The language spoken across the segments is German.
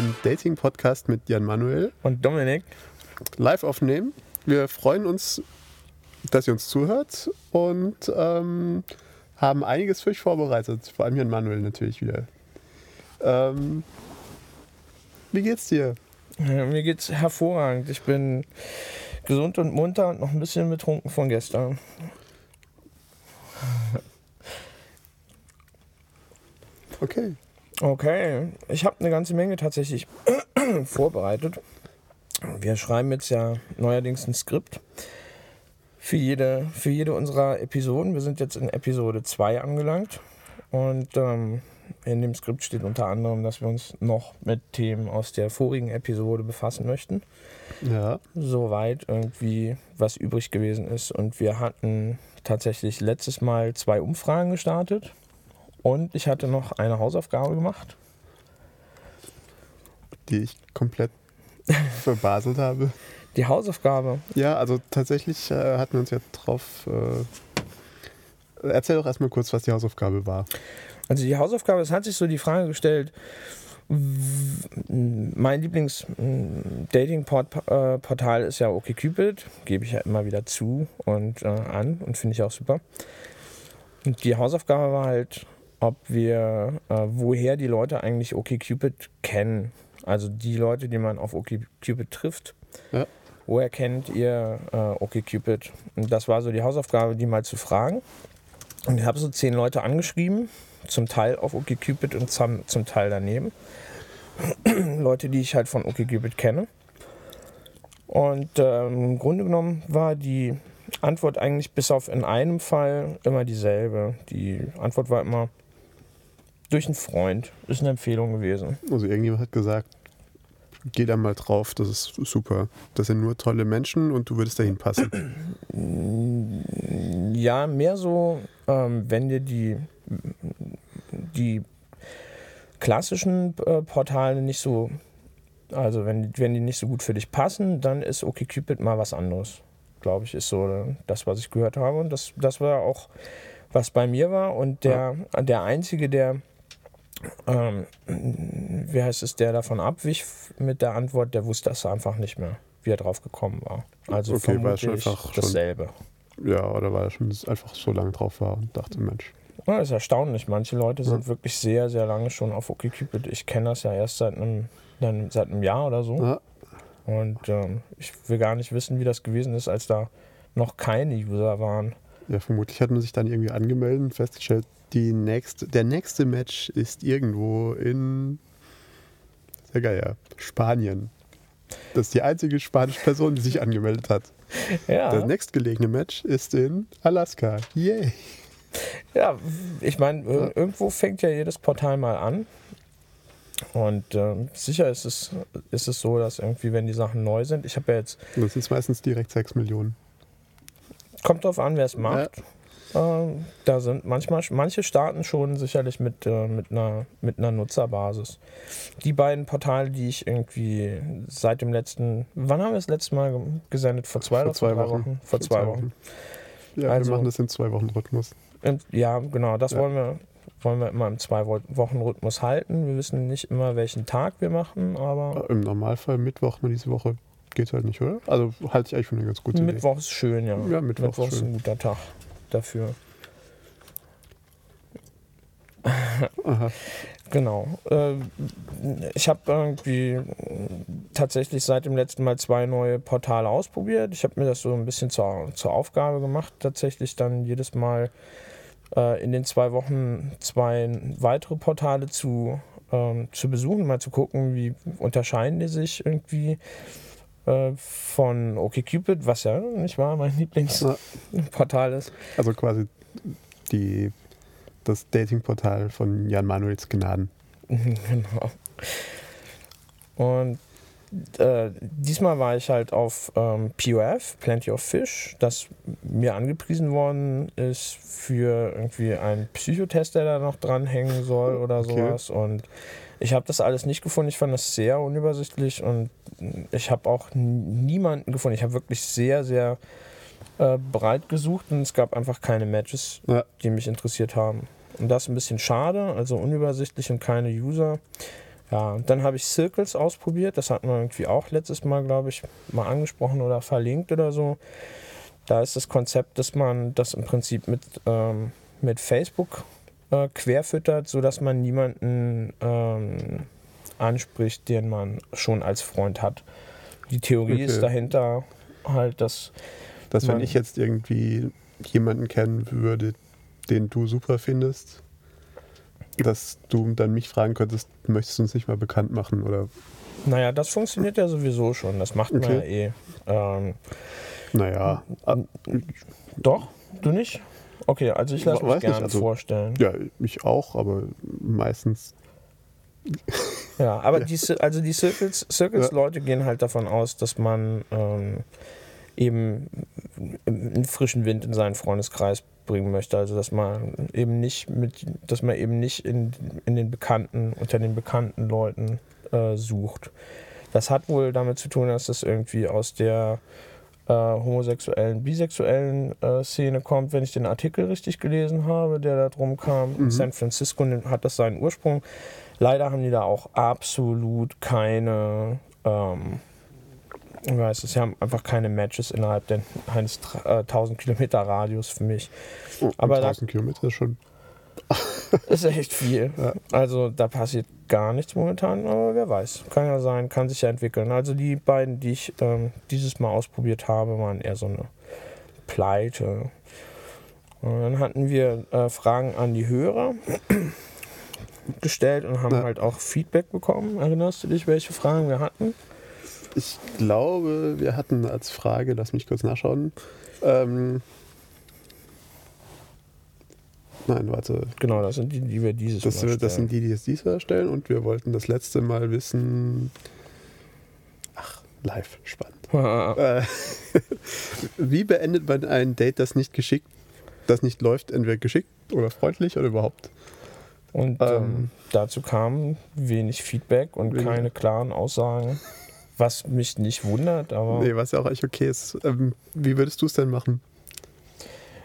den Dating-Podcast mit Jan Manuel Und Dominik, live aufnehmen. Wir freuen uns, dass ihr uns zuhört und ähm, haben einiges für euch vorbereitet. Vor allem Jan Manuel natürlich wieder. Ähm, wie geht's dir? mir geht's hervorragend. Ich bin gesund und munter und noch ein bisschen betrunken von gestern. Okay. Okay, ich habe eine ganze Menge tatsächlich vorbereitet. Wir schreiben jetzt ja neuerdings ein Skript für jede, für jede unserer Episoden. Wir sind jetzt in Episode 2 angelangt. Und ähm, in dem Skript steht unter anderem, dass wir uns noch mit Themen aus der vorigen Episode befassen möchten. Ja. Soweit irgendwie was übrig gewesen ist. Und wir hatten tatsächlich letztes Mal zwei Umfragen gestartet. Und ich hatte noch eine Hausaufgabe gemacht. Die ich komplett verbaselt habe. Die Hausaufgabe. Ja, also tatsächlich äh, hatten wir uns ja drauf. Äh, erzähl doch erstmal kurz, was die Hausaufgabe war. Also die Hausaufgabe, es hat sich so die Frage gestellt, mein Lieblings-Dating-Portal ist ja OkCupid, gebe ich ja immer wieder zu und äh, an und finde ich auch super. Und die Hausaufgabe war halt, ob wir, äh, woher die Leute eigentlich OkCupid kennen. Also die Leute, die man auf OkCupid trifft. Ja. Woher kennt ihr äh, OkCupid? Und das war so die Hausaufgabe, die mal zu fragen. Und ich habe so zehn Leute angeschrieben, zum Teil auf OkCupid und zum, zum Teil daneben. Leute, die ich halt von OkCupid kenne. Und ähm, im Grunde genommen war die Antwort eigentlich bis auf in einem Fall immer dieselbe. Die Antwort war immer durch einen Freund. Ist eine Empfehlung gewesen. Also irgendjemand hat gesagt, geh da mal drauf, das ist super. Das sind nur tolle Menschen und du würdest dahin passen. Ja, mehr so, ähm, wenn dir die, die klassischen äh, Portale nicht so, also wenn, wenn die nicht so gut für dich passen, dann ist OkCupid mal was anderes. Glaube ich, ist so das, was ich gehört habe. Und das, das war auch, was bei mir war. Und der, der Einzige, der, ähm, wie heißt es, der davon abwich mit der Antwort, der wusste das einfach nicht mehr, wie er drauf gekommen war. Also Okay, war schon vermutlich einfach schon- dasselbe. Ja, oder weil er schon einfach so lange drauf war und dachte, Mensch. Ja, das ist erstaunlich. Manche Leute sind Ja. wirklich sehr, sehr lange schon auf OkCupid. Ich kenne das ja erst seit einem, dann seit einem Jahr oder so. Ja, Und ähm, ich will gar nicht wissen, wie das gewesen ist, als da noch keine User waren. ja, vermutlich hat man sich dann irgendwie angemeldet und festgestellt, die nächste, der nächste Match ist irgendwo in sehr geil, ja, Spanien. Das ist die einzige spanische Person, die sich angemeldet hat. Ja, Das nächstgelegene Match ist in Alaska. Yay! ja ich meine, ir- irgendwo fängt ja jedes Portal mal an. Und ähm, sicher ist es, ist es so, dass irgendwie, wenn die Sachen neu sind, ich habe ja jetzt, das sind meistens direkt 6 Millionen. kommt drauf an, wer es macht. Ähm, da sind manchmal, manche starten schon sicherlich mit, äh, mit, einer, mit einer Nutzerbasis. Die beiden Portale, die ich irgendwie seit dem letzten, wann haben wir das letzte Mal ge- gesendet? Vor zwei Vor zwei drei Wochen. Vor zwei Wochen. Ja, Also- wir machen das in zwei Wochen Rhythmus. Und, ja, genau, das Ja. wollen wir wollen wir immer im zwei Wochen Rhythmus halten. Wir wissen nicht immer, welchen Tag wir machen, aber Im Normalfall Mittwoch, nur diese Woche geht halt nicht, oder? Also halte ich eigentlich für eine ganz gute Idee. Mittwoch ist schön, ja. Ja, Mittwoch ist ist schön. ein guter Tag dafür. Aha. Genau. Äh, Ich habe irgendwie tatsächlich seit dem letzten Mal zwei neue Portale ausprobiert. Ich habe mir das so ein bisschen zur, zur Aufgabe gemacht, tatsächlich dann jedes Mal äh, in den zwei Wochen zwei weitere Portale zu, ähm, zu besuchen, mal zu gucken, wie unterscheiden die sich irgendwie äh, von OkCupid, was ja nicht wahr mein Lieblingsportal ist. Also quasi die, das Datingportal von Jan Manuels Gnaden. genau. Und äh, diesmal war ich halt auf ähm, POF, Plenty of Fish, das mir angepriesen worden ist für irgendwie einen Psychotest, der da noch dranhängen soll oder Okay. sowas. Und ich habe das alles nicht gefunden. Ich fand das sehr unübersichtlich und ich habe auch niemanden gefunden. Ich habe wirklich sehr, sehr äh, breit gesucht und es gab einfach keine Matches, Ja. die mich interessiert haben. Und das ist ein bisschen schade, also unübersichtlich und keine User. Ja, dann habe ich Circles ausprobiert. Das hatten wir irgendwie auch letztes Mal, glaube ich, mal angesprochen oder verlinkt oder so. Da ist das Konzept, dass man das im Prinzip mit, ähm, mit Facebook äh, querfüttert, sodass man niemanden ähm, anspricht, den man schon als Freund hat. Die Theorie Okay. ist dahinter halt, dass Dass wenn ich jetzt irgendwie jemanden kennen würde, den du super findest, dass du dann mich fragen könntest, möchtest du uns nicht mal bekannt machen oder Naja, das funktioniert ja sowieso schon. Das macht man ja eh. Ähm, naja, doch, du nicht? Okay, also ich lasse mich gerne also- vorstellen. ja, ich auch, aber meistens Ja, aber die, Cir- also die Circles, Circles-Leute gehen halt davon aus, dass man ähm, eben einen frischen Wind in seinen Freundeskreis bringen möchte. Also dass man eben nicht mit, dass man eben nicht in, in den bekannten, unter den bekannten Leuten äh, sucht. Das hat wohl damit zu tun, dass das irgendwie aus der äh, homosexuellen, bisexuellen äh, Szene kommt, wenn ich den Artikel richtig gelesen habe, der da drum kam. Mhm. San Francisco hat das seinen Ursprung. Leider haben die da auch absolut keine, ähm, ich weiß es, sie haben einfach keine Matches innerhalb der, eines tra- äh, 1000 Kilometer Radius für mich. oh, Aber da- 1000 Kilometer ist schon. Das ist echt viel. Ja. Also da passiert gar nichts momentan, aber wer weiß. Kann ja sein, kann sich ja entwickeln. Also die beiden, die ich ähm, dieses Mal ausprobiert habe, waren eher so eine Pleite. Und dann hatten wir äh, Fragen an die Hörer gestellt und haben Ja. halt auch Feedback bekommen. Erinnerst du dich, welche Fragen wir hatten? Ich glaube, wir hatten als Frage, lass mich kurz nachschauen. Ähm, nein, warte. Genau, das sind die, die wir dieses Das, Mal das sind die, die es diesmal stellen und wir wollten das letzte Mal wissen. Ach, live, spannend. Äh, Wie beendet man ein Date, das nicht geschickt, das nicht läuft, entweder geschickt oder freundlich oder überhaupt? Und Ähm, ähm, dazu kam wenig Feedback und Wenig. keine klaren Aussagen. Was mich nicht wundert, aber Nee, was ja auch echt okay ist. Ähm, wie würdest du es denn machen?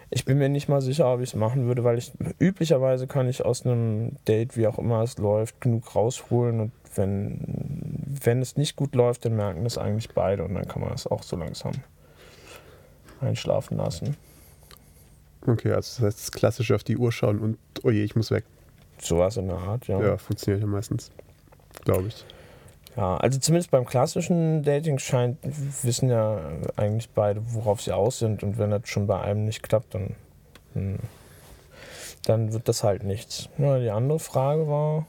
Ich bin mir nicht mal sicher, ob ich es machen würde, weil ich üblicherweise kann ich aus einem Date, wie auch immer es läuft, genug rausholen und wenn, wenn es nicht gut läuft, dann merken das eigentlich beide und dann kann man es auch so langsam einschlafen lassen. Okay, also das heißt, das klassische auf die Uhr schauen und oh je, ich muss weg. Sowas in der Art, ja. Ja, funktioniert ja meistens. Glaube ich. Ja, also zumindest beim klassischen Dating scheint, wissen ja eigentlich beide, worauf sie aus sind. Und wenn das schon bei einem nicht klappt, dann, hm, dann wird das halt nichts. Ja, die andere Frage war,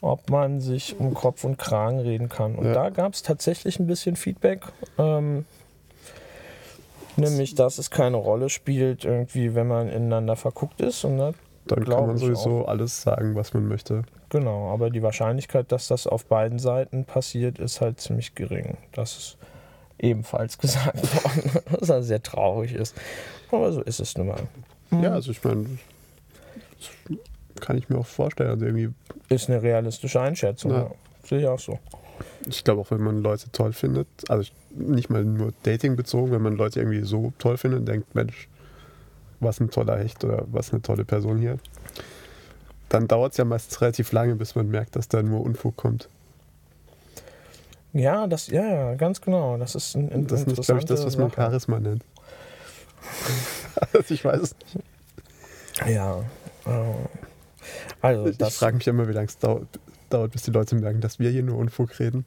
ob man sich um Kopf und Kragen reden kann. Und Ja. da gab es tatsächlich ein bisschen Feedback. Ähm, nämlich, dass es keine Rolle spielt, irgendwie, wenn man ineinander verguckt ist. Und das Dann kann man sowieso alles sagen, was man möchte. Genau, aber die Wahrscheinlichkeit, dass das auf beiden Seiten passiert, ist halt ziemlich gering. Das ist ebenfalls gesagt worden, was ja sehr traurig ist. Aber so ist es nun mal. Ja, also ich meine, das kann ich mir auch vorstellen. Also irgendwie, Ist eine realistische Einschätzung. Ja. Sehe ich auch so. ich glaube auch, wenn man Leute toll findet, also ich, nicht mal nur Dating bezogen, wenn man Leute irgendwie so toll findet und denkt, Mensch, was ein toller Hecht oder was eine tolle Person hier, dann dauert es ja meistens relativ lange, bis man merkt, dass da nur Unfug kommt. Ja, das, ja, ja, ganz genau. Das ist ein, ein Das ist nicht, glaube ich, das, was man. Charisma nennt. also ich weiß es nicht. Ja. äh, Also, Ich, ich frage mich immer, wie lange es dauert, dauert, bis die Leute merken, dass wir hier nur Unfug reden.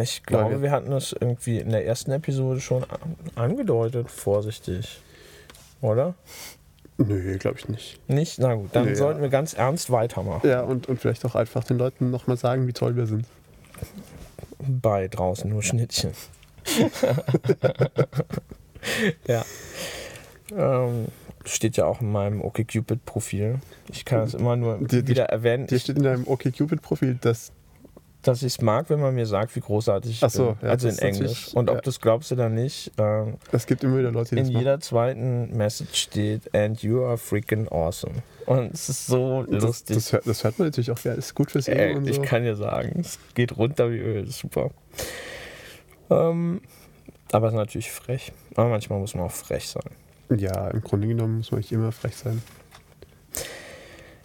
ich glaube, wir- wir hatten das irgendwie in der ersten Episode schon an- angedeutet, vorsichtig. Oder? Nö, glaube ich nicht. Nicht? Na gut, dann ja. sollten wir ganz ernst weitermachen. Ja, und, und vielleicht auch einfach den Leuten nochmal sagen, wie toll wir sind. Bei draußen nur Schnittchen. ja. Ähm, steht ja auch in meinem OkCupid-Profil. Ich kann es immer nur die- wieder erwähnen, Dir steht in deinem OkCupid-Profil, dass. Dass ich es mag, wenn man mir sagt, wie großartig ich Ach so, bin. ja, also in ist Englisch. Und ob ja. du es glaubst oder nicht, ähm, Es gibt immer wieder Leute, die in jeder zweiten Message steht, and you are freaking awesome. Und es ist so Das, lustig. das, hört, das hört man natürlich auch. Das ist gut fürs Ego und ich so. kann dir sagen, es geht runter wie Öl, super. Ähm, aber es ist natürlich frech. Aber manchmal muss man auch frech sein. Ja, im Grunde genommen muss man nicht immer frech sein.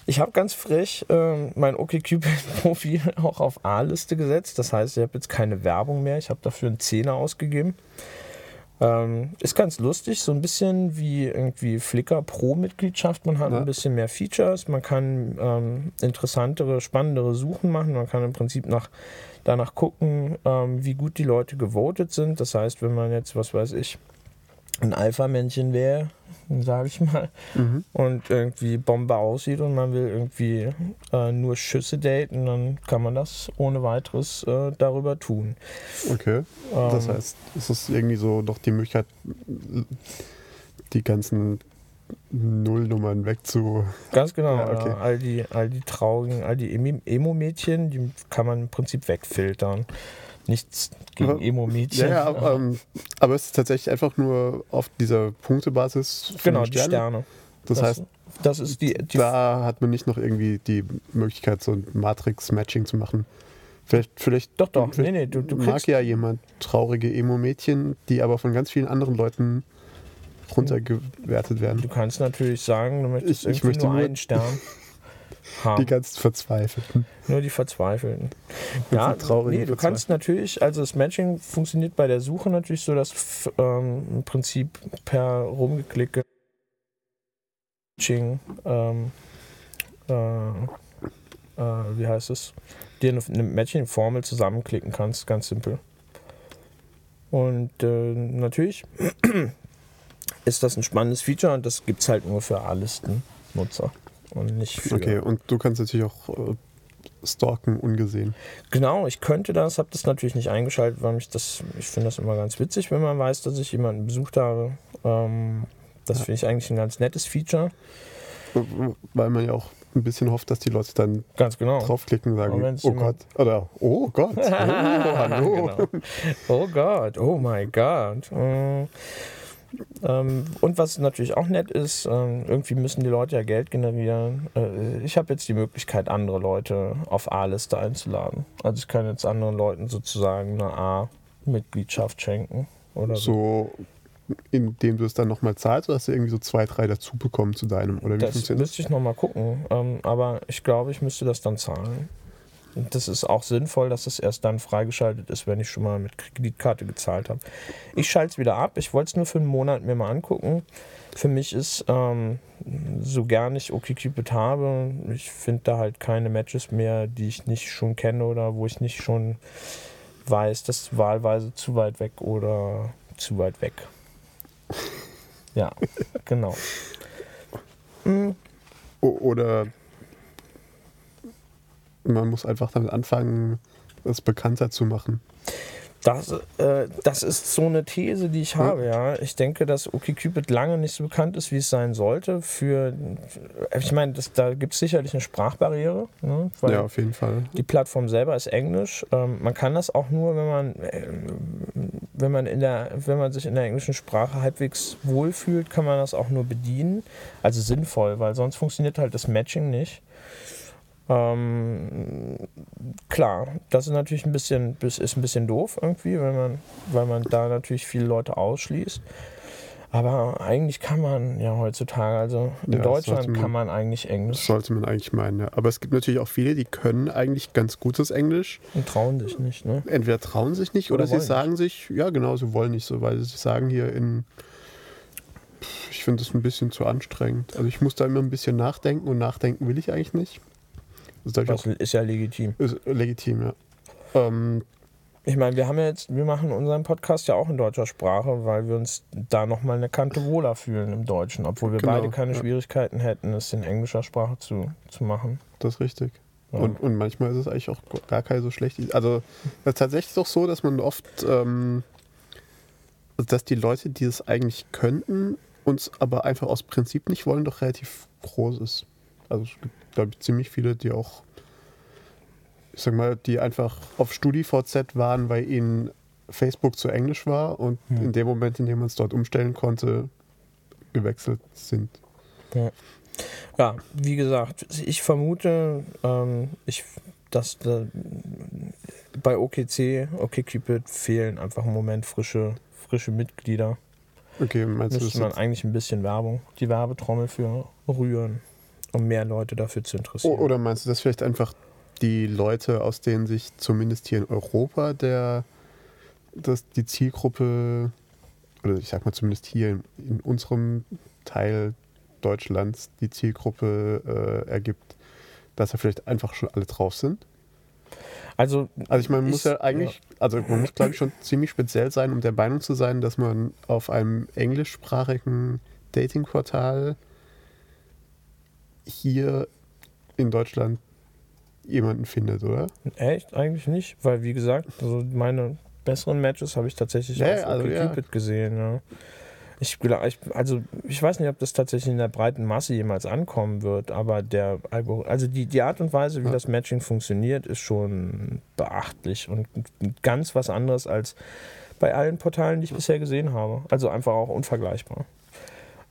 Ich habe ganz frech ähm, mein OkCupid-Profil auch auf A-Liste gesetzt. Das heißt, ich habe jetzt keine Werbung mehr. Ich habe dafür einen Zehner ausgegeben. Ähm, ist ganz lustig, so ein bisschen wie irgendwie Flickr Pro-Mitgliedschaft. Man hat ja. ein bisschen mehr Features, man kann ähm, interessantere, spannendere Suchen machen. Man kann im Prinzip nach, danach gucken, ähm, wie gut die Leute gewotet sind. Das heißt, wenn man jetzt, was weiß ich, ein Alpha-Männchen wäre, sage ich mal, mhm. und irgendwie Bombe aussieht und man will irgendwie äh, nur Schüsse daten, dann kann man das ohne weiteres äh, darüber tun. Okay. Ähm, das heißt, ist es irgendwie so doch die Möglichkeit, die ganzen Nullnummern wegzu. Ganz genau. Ja, okay. all, die, all die traurigen, all die Emo-Mädchen, die kann man im Prinzip wegfiltern. Nichts gegen Emo-Mädchen. Ja, ja aber, ähm, aber, es ist tatsächlich einfach nur auf dieser Punktebasis. Genau, die Sterne. Sterne. Das, das, heißt, das ist die, die, da hat man nicht noch irgendwie die Möglichkeit, so ein Matrix-Matching zu machen. Vielleicht, vielleicht, doch, doch. Vielleicht nee, nee, du, du mag ja jemand traurige Emo-Mädchen, die aber von ganz vielen anderen Leuten runtergewertet werden. Du kannst natürlich sagen, du möchtest ich, ich möchte nur einen Stern. Die ganz Verzweifelten. Nur die Verzweifelten. Ja, nee, du kannst natürlich, also das Matching funktioniert bei der Suche natürlich so, dass ähm, im Prinzip per rumgeklicke Matching, ähm, äh, äh, wie heißt es, dir eine, eine Matching-Formel zusammenklicken kannst, ganz simpel. Und äh, natürlich ist das ein spannendes Feature und das gibt es halt nur für A-Listen-Nutzer und nicht für. Okay, und du kannst natürlich auch äh, stalken ungesehen. Genau, ich könnte das, habe das natürlich nicht eingeschaltet, weil mich das, ich finde das immer ganz witzig, wenn man weiß, dass ich jemanden besucht habe. Ähm, das ja. finde ich eigentlich ein ganz nettes Feature. Weil man ja auch ein bisschen hofft, dass die Leute dann ganz genau. draufklicken und sagen, oh Gott, oder oh Gott, oh, hallo. genau. Oh Gott, oh mein Gott. Äh, ähm, und was natürlich auch nett ist, ähm, irgendwie müssen die Leute ja Geld generieren. Äh, ich habe jetzt die Möglichkeit, andere Leute auf A-Liste einzuladen. Also ich kann jetzt anderen Leuten sozusagen eine A-Mitgliedschaft schenken. Oder so. so indem du es dann nochmal zahlst, oder hast du irgendwie so zwei, drei dazu bekommen zu deinem? Oder wie das müsste ich nochmal gucken. Ähm, aber ich glaube, ich müsste das dann zahlen. Und das ist auch sinnvoll, dass es erst dann freigeschaltet ist, wenn ich schon mal mit Kreditkarte gezahlt habe. Ich schalte es wieder ab. Ich wollte es nur für einen Monat mir mal angucken. Für mich ist, ähm, so gern ich OkCupid habe, ich finde da halt keine Matches mehr, die ich nicht schon kenne oder wo ich nicht schon weiß, dass wahlweise zu weit weg oder zu weit weg. Ja, genau. Oder man muss einfach damit anfangen, es bekannter zu machen. Das, äh, das ist so eine These, die ich habe, ja. Ich denke, dass OkCupid lange nicht so bekannt ist, wie es sein sollte. Für, ich meine, das, da gibt es sicherlich eine Sprachbarriere. Ne? ja, auf jeden Fall. Die Plattform selber ist Englisch. Ähm, man kann das auch nur, wenn man, äh, wenn, man in der, wenn man sich in der englischen Sprache halbwegs wohlfühlt, kann man das auch nur bedienen. Also sinnvoll, weil sonst funktioniert halt das Matching nicht. Ähm, klar, das ist natürlich ein bisschen, ist ein bisschen doof irgendwie, wenn man, weil man da natürlich viele Leute ausschließt. Aber eigentlich kann man ja heutzutage, also in ja, Deutschland man, kann man eigentlich Englisch. Sollte man eigentlich meinen, ja. Aber es gibt natürlich auch viele, die können eigentlich ganz gutes Englisch. Und trauen sich nicht, ne? Entweder trauen sich nicht oder, oder sie sagen nicht. sich, ja genau, sie wollen nicht so, weil sie sagen hier in, ich finde das ein bisschen zu anstrengend. Also ich muss da immer ein bisschen nachdenken und nachdenken will ich eigentlich nicht. Das, ist ja legitim. Ist legitim, ja. Ähm, ich meine, wir haben ja jetzt, wir machen unseren Podcast ja auch in deutscher Sprache, weil wir uns da nochmal eine Kante wohler fühlen im Deutschen, obwohl wir genau, beide keine ja. Schwierigkeiten hätten, es in englischer Sprache zu, zu machen. Das ist richtig. Ja. Und, und manchmal ist es eigentlich auch gar keine so schlechte. Also es ist tatsächlich doch so, dass man oft, ähm, dass die Leute, die es eigentlich könnten, uns aber einfach aus Prinzip nicht wollen, doch relativ groß ist. Also es gibt glaube ich, ziemlich viele, die auch, ich sag mal, die einfach auf StudiVZ waren, weil ihnen Facebook zu Englisch war und hm. in dem Moment, in dem man es dort umstellen konnte, gewechselt sind. Ja. ja wie gesagt, ich vermute, ähm, ich, dass da bei OKC, OkCupid fehlen einfach im Moment frische, frische Mitglieder. Okay, meinst Müsste du man eigentlich ein bisschen Werbung, die Werbetrommel für rühren. Um mehr Leute dafür zu interessieren. Oder meinst du, dass vielleicht einfach die Leute, aus denen sich zumindest hier in Europa der, dass die Zielgruppe, oder ich sag mal zumindest hier in, in unserem Teil Deutschlands die Zielgruppe äh, ergibt, dass da vielleicht einfach schon alle drauf sind? Also, Also ich meine, man muss ja eigentlich, also man muss glaube ich schon ziemlich speziell sein, um der Meinung zu sein, dass man auf einem englischsprachigen Datingportal hier in Deutschland jemanden findet, oder? echt eigentlich nicht, weil wie gesagt, also meine besseren Matches habe ich tatsächlich Ja, auf also, OkCupid ja. gesehen. Ja. Ich, also ich weiß nicht, ob das tatsächlich in der breiten Masse jemals ankommen wird, aber der Algorithmus, also die, die Art und Weise, wie Ja. das Matching funktioniert, ist schon beachtlich und ganz was anderes als bei allen Portalen, die ich bisher gesehen habe. Also einfach auch unvergleichbar.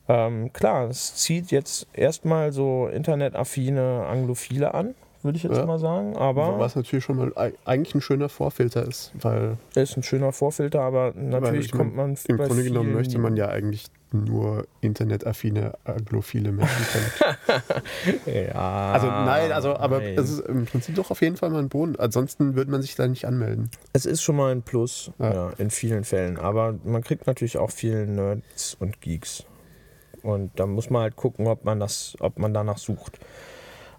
Ähm, klar, es zieht jetzt erstmal so internetaffine Anglophile an, würde ich jetzt Ja. mal sagen, aber Was natürlich schon mal ei- eigentlich ein schöner Vorfilter ist, weil ist ein schöner Vorfilter, aber natürlich ich kommt man im Grunde genommen möchte man ja eigentlich nur internetaffine, aglophile Menschen kennen. Ja. Also nein, also aber nein. es ist im Prinzip doch auf jeden Fall mal ein Boden. Ansonsten würde man sich da nicht anmelden. Es ist schon mal ein Plus, Ja. ja. in vielen Fällen. Aber man kriegt natürlich auch viele Nerds und Geeks. Und da muss man halt gucken, ob man das, ob man danach sucht.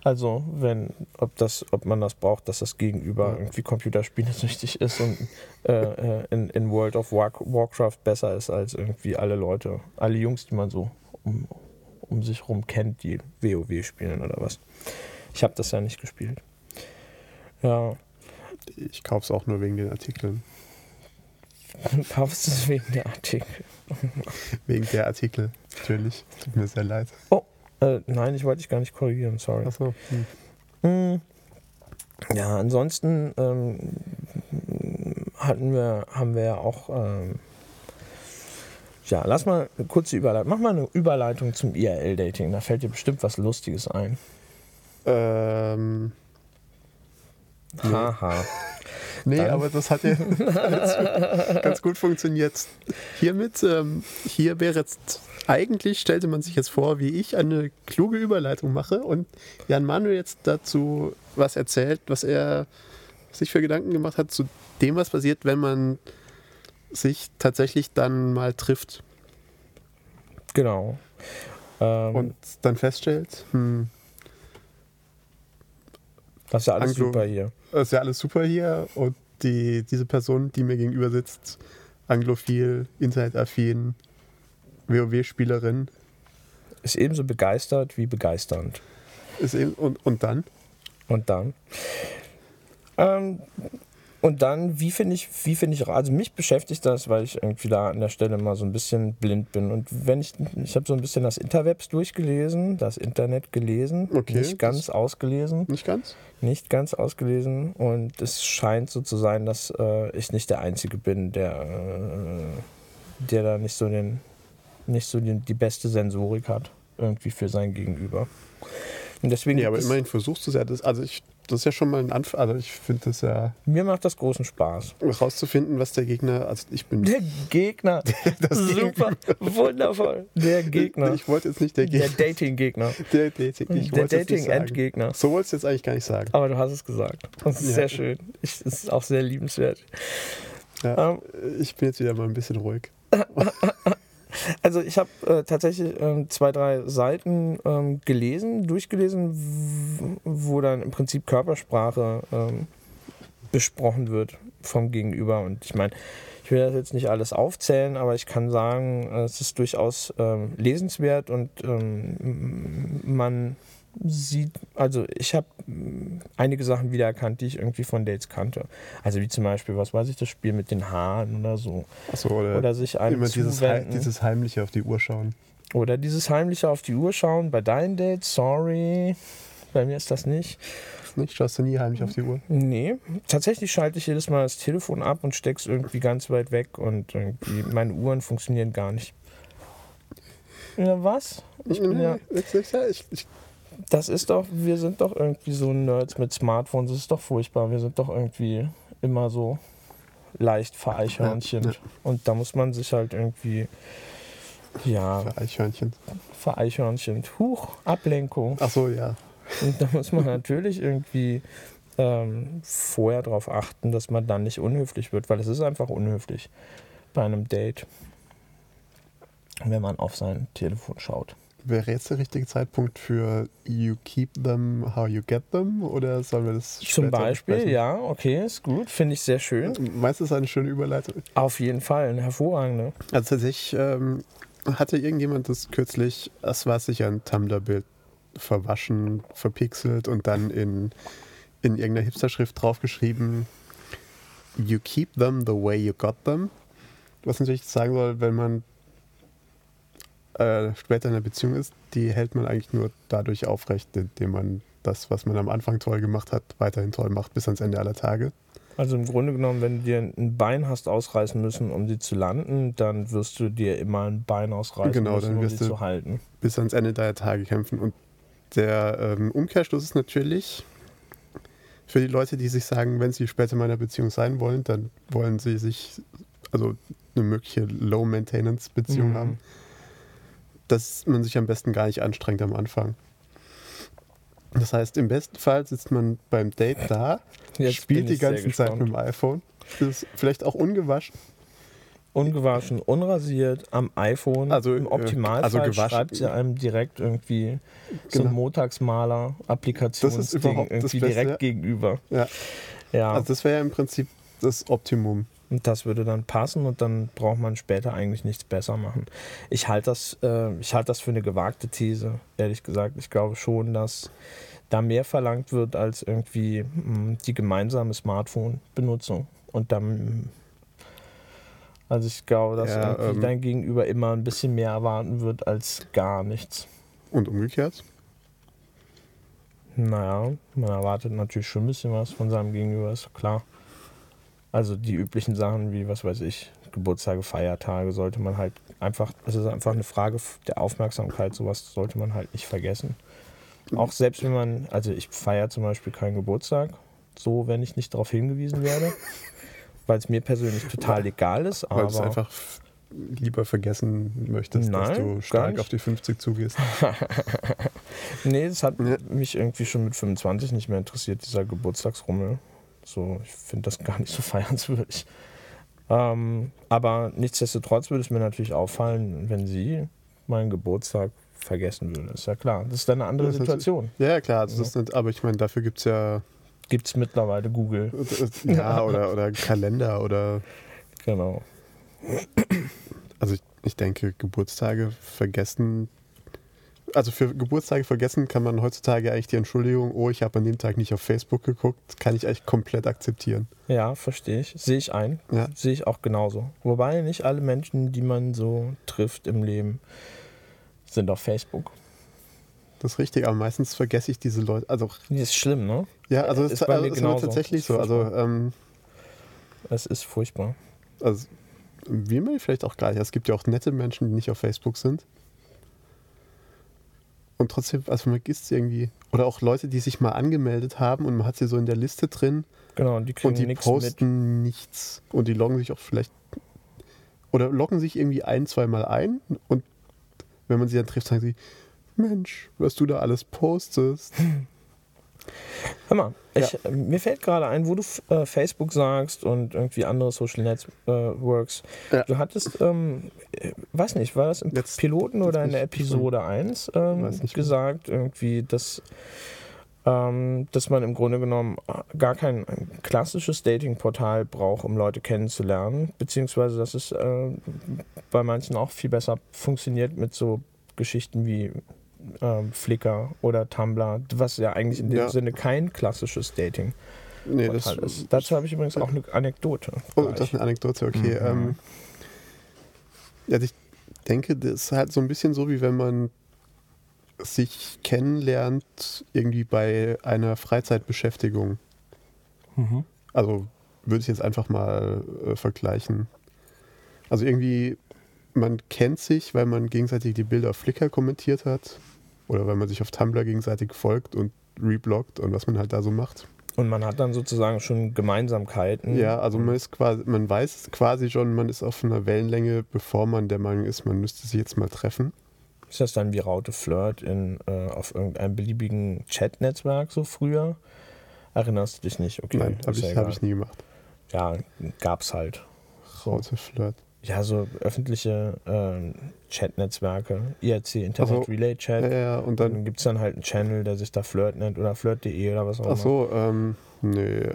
Also, wenn, ob das, ob man das braucht, dass das Gegenüber irgendwie computerspielesüchtig ist und äh, äh, in, in World of War, Warcraft besser ist als irgendwie alle Leute, alle Jungs, die man so um, um sich rum kennt, die WoW spielen oder was. Ich habe das ja nicht gespielt. Ja, Ich kaufe es auch nur wegen den Artikeln. Du kaufst es wegen der Artikel. Wegen der Artikel, natürlich. Tut mir sehr leid. Äh, nein, ich wollte dich gar nicht korrigieren, sorry. Achso. Hm. Mm, Ja, ansonsten ähm, hatten wir, haben wir ja auch. Ähm, ja, lass mal eine kurze Überleitung. Mach mal eine Überleitung zum IRL-Dating. Da fällt dir bestimmt was Lustiges ein. Ähm, Nee. Haha. Nee, Dann- aber das hat ja ganz, ganz gut funktioniert. Hiermit, ähm, hier wäre jetzt, eigentlich stellte man sich jetzt vor, wie ich eine kluge Überleitung mache und Jan Manuel jetzt dazu was erzählt, was er sich für Gedanken gemacht hat zu dem, was passiert, wenn man sich tatsächlich dann mal trifft Genau. Ähm, und dann feststellt, hm, das ist ja alles Anglo- super hier. Ist ja alles super hier und die, diese Person, die mir gegenüber sitzt, anglophil, internetaffin, WoW-Spielerin, Ist ebenso begeistert wie begeisternd. ist eben, und, und dann? Und dann? Ähm, und dann, wie finde ich, wie finde ich, also mich beschäftigt das, weil ich irgendwie da an der Stelle mal so ein bisschen blind bin. Und wenn ich, ich habe so ein bisschen das Interwebs durchgelesen, das Internet gelesen, Okay, nicht ganz ausgelesen, Nicht ganz? nicht ganz ausgelesen. Und es scheint so zu sein, dass äh, ich nicht der Einzige bin, der, äh, der da nicht so den, nicht so die, die beste Sensorik hat, irgendwie für sein Gegenüber. Und deswegen Nee, gibt aber immerhin versuchst du es ja. Das, also ich, das ist ja schon mal ein Anfang. Also ich finde das ja mir macht das großen Spaß. rauszufinden, was der Gegner. Also ich bin. Der Gegner. Das Super, wundervoll. Der Gegner. Ich wollte jetzt nicht der Der Gegner. Dating-Gegner. Der Dating. Ich Der. Dating-Endgegner. So wolltest du jetzt eigentlich gar nicht sagen. Aber du hast es gesagt. Das ist Ja. sehr schön. Ich, das ist auch sehr liebenswert. Ja, Ähm, ich bin jetzt wieder mal ein bisschen ruhig. Also ich habe äh, tatsächlich ähm, zwei, drei Seiten ähm, gelesen, durchgelesen, wo dann im Prinzip Körpersprache ähm, besprochen wird vom Gegenüber. Und ich meine, ich will das jetzt nicht alles aufzählen, aber ich kann sagen, äh, es ist durchaus ähm, lesenswert und ähm, man sieht, also ich habe einige Sachen wiedererkannt, die ich irgendwie von Dates kannte. Also wie zum Beispiel, was weiß ich, das Spiel mit den Haaren oder so. Achso, oder, Oder sich einem immer dieses, Hei- zuwenden. dieses Heimliche auf die Uhr schauen. Oder dieses heimliche auf die Uhr schauen bei deinen Dates, sorry. Bei mir ist das nicht. Nicht? Schaust du nie heimlich auf die Uhr? Nee, tatsächlich schalte ich jedes Mal das Telefon ab und steck's irgendwie ganz weit weg und irgendwie meine Uhren funktionieren gar nicht. Ja, was? Ich bin ja, ich, ich, ich, das ist doch, wir sind doch irgendwie so Nerds mit Smartphones, das ist doch furchtbar. Wir sind doch irgendwie immer so leicht Vereichhörnchen. Ja, ja. Und da muss man sich halt irgendwie Ja, Für Eichhörnchen. für Eichhörnchen. Huch, Ablenkung. Ach so, ja. Und da muss man natürlich irgendwie ähm, vorher darauf achten, dass man dann nicht unhöflich wird, weil es ist einfach unhöflich bei einem Date, wenn man auf sein Telefon schaut. Wäre jetzt der richtige Zeitpunkt für You keep them how you get them? Oder sollen wir das Zum Beispiel, besprechen? ja, okay, ist gut, finde ich sehr schön. Meinst du, das ist eine schöne Überleitung? Auf jeden Fall, eine hervorragende. Also tatsächlich ähm, hatte irgendjemand das kürzlich, es war sicher ein Tumblr-Bild, verwaschen, verpixelt und dann in, in irgendeiner Hipster-Schrift draufgeschrieben, You keep them the way you got them. Was natürlich sagen soll, wenn man äh, später in einer Beziehung ist, die hält man eigentlich nur dadurch aufrecht, indem man das, was man am Anfang toll gemacht hat, weiterhin toll macht bis ans Ende aller Tage. Also im Grunde genommen, wenn du dir ein Bein hast ausreißen müssen, um sie zu landen, dann wirst du dir immer ein Bein ausreißen Genau, müssen, dann um sie wirst du- zu halten. bis ans Ende deiner Tage kämpfen. Und der ähm, Umkehrschluss ist natürlich für die Leute, die sich sagen, wenn sie später in meiner Beziehung sein wollen, dann wollen sie sich, also eine mögliche Low-Maintenance-Beziehung Mhm. haben, dass man sich am besten gar nicht anstrengt am Anfang. Das heißt, im besten Fall sitzt man beim Date da, Jetzt spielt die ganze Zeit mit dem iPhone, ist vielleicht auch ungewaschen. Ungewaschen, unrasiert am iPhone. Also, Im äh, Optimalfall also gewaschen- schreibt sie einem direkt irgendwie so Genau. ein Montagsmaler-Applikationsding irgendwie Beste. direkt gegenüber. Ja. Ja, Also das wäre ja im Prinzip das Optimum. Und das würde dann passen und dann braucht man später eigentlich nichts besser machen. Ich halte das, äh, ich halte das für eine gewagte These, ehrlich gesagt. Ich glaube schon, dass da mehr verlangt wird als irgendwie mh, die gemeinsame Smartphone-Benutzung. Und dann, also ich glaube, dass Ja, ähm, dein Gegenüber immer ein bisschen mehr erwarten wird als gar nichts. Und umgekehrt. Naja, man erwartet natürlich schon ein bisschen was von seinem Gegenüber, ist klar. Also die üblichen Sachen wie, was weiß ich, Geburtstage, Feiertage sollte man halt einfach, es ist einfach eine Frage der Aufmerksamkeit, sowas sollte man halt nicht vergessen. Auch selbst wenn man, also ich feiere zum Beispiel keinen Geburtstag, so wenn ich nicht darauf hingewiesen werde, weil es mir persönlich total egal ist, Weil du es aber einfach lieber vergessen möchtest, dass Nein, du gar stark auf die 50 zugehst. Nee, es hat mich irgendwie schon mit 25 nicht mehr interessiert, dieser Geburtstagsrummel. So, ich finde das gar nicht so feiernswürdig. Ähm, aber nichtsdestotrotz würde es mir natürlich auffallen, wenn sie meinen Geburtstag vergessen würde. Ist ja klar. Das ist dann eine andere ist Situation. Ja, ja, klar. Also das sind, aber ich meine, dafür gibt es ja, Gibt es mittlerweile Google. ja oder, oder Kalender oder. Genau. Also ich, ich denke, Geburtstage vergessen. Also für Geburtstage vergessen kann man heutzutage eigentlich die Entschuldigung, oh, ich habe an dem Tag nicht auf Facebook geguckt, kann ich eigentlich komplett akzeptieren. Ja, verstehe ich. Sehe ich ein. Ja. Sehe ich auch genauso. Wobei nicht alle Menschen, die man so trifft im Leben, sind auf Facebook. Das ist richtig, aber meistens vergesse ich diese Leute. Also Das ist schlimm, ne? ja, also Ist es bei also, mir ist genauso. tatsächlich Ist so. Also, ähm, Es ist furchtbar. also will man vielleicht auch gar nicht. Es gibt ja auch nette Menschen, die nicht auf Facebook sind. Und trotzdem, also man vergisst irgendwie. Oder auch Leute, die sich mal angemeldet haben und man hat sie so in der Liste drin Genau, die kriegen und die nichts mit. posten nichts. Und die loggen sich auch vielleicht. Oder loggen sich irgendwie ein, zweimal ein und wenn man sie dann trifft, sagen sie, Mensch, was du da alles postest. Hör mal, ich, äh, mir fällt gerade ein, wo du äh, Facebook sagst und irgendwie andere Social Networks. Ja. Du hattest, ähm, äh, weiß nicht, war das im Jetzt- Piloten oder in der Episode 1 ähm, gesagt, irgendwie, dass, ähm, dass man im Grunde genommen äh, gar kein ein klassisches Dating-Portal braucht, um Leute kennenzulernen, beziehungsweise dass es äh, bei manchen auch viel besser funktioniert mit so Geschichten wie ähm, Flickr oder Tumblr, was ja eigentlich in dem Ja. Sinne kein klassisches Dating Nee, das, ist. Dazu habe ich übrigens auch eine Anekdote. Oh, gleich. das ist eine Anekdote, okay. Mhm. Ähm, ja, ich denke, das ist halt so ein bisschen so, wie wenn man sich kennenlernt, irgendwie bei einer Freizeitbeschäftigung. Mhm. Also würde ich jetzt einfach mal äh, vergleichen. Also irgendwie, man kennt sich, weil man gegenseitig die Bilder auf Flickr kommentiert hat oder weil man sich auf Tumblr gegenseitig folgt und rebloggt und was man halt da so macht. Und man hat dann sozusagen schon Gemeinsamkeiten. Ja, also man ist quasi, man weiß quasi schon, man ist auf einer Wellenlänge, bevor man der Meinung ist, man müsste sich jetzt mal treffen. Ist das dann wie Raute Flirt in, äh, auf irgendeinem beliebigen Chat-Netzwerk so früher? Erinnerst du dich nicht? Okay, Nein, habe ja ich, hab ich nie gemacht. Ja, gab's halt. Raute Flirt. Ja, so öffentliche ähm, Chat-Netzwerke, IRC, Internet so. Relay Chat. Ja, ja, und dann, Dann gibt es dann halt einen Channel, der sich da Flirt nennt oder Flirt.de oder was auch immer. ach so, ähm, nee.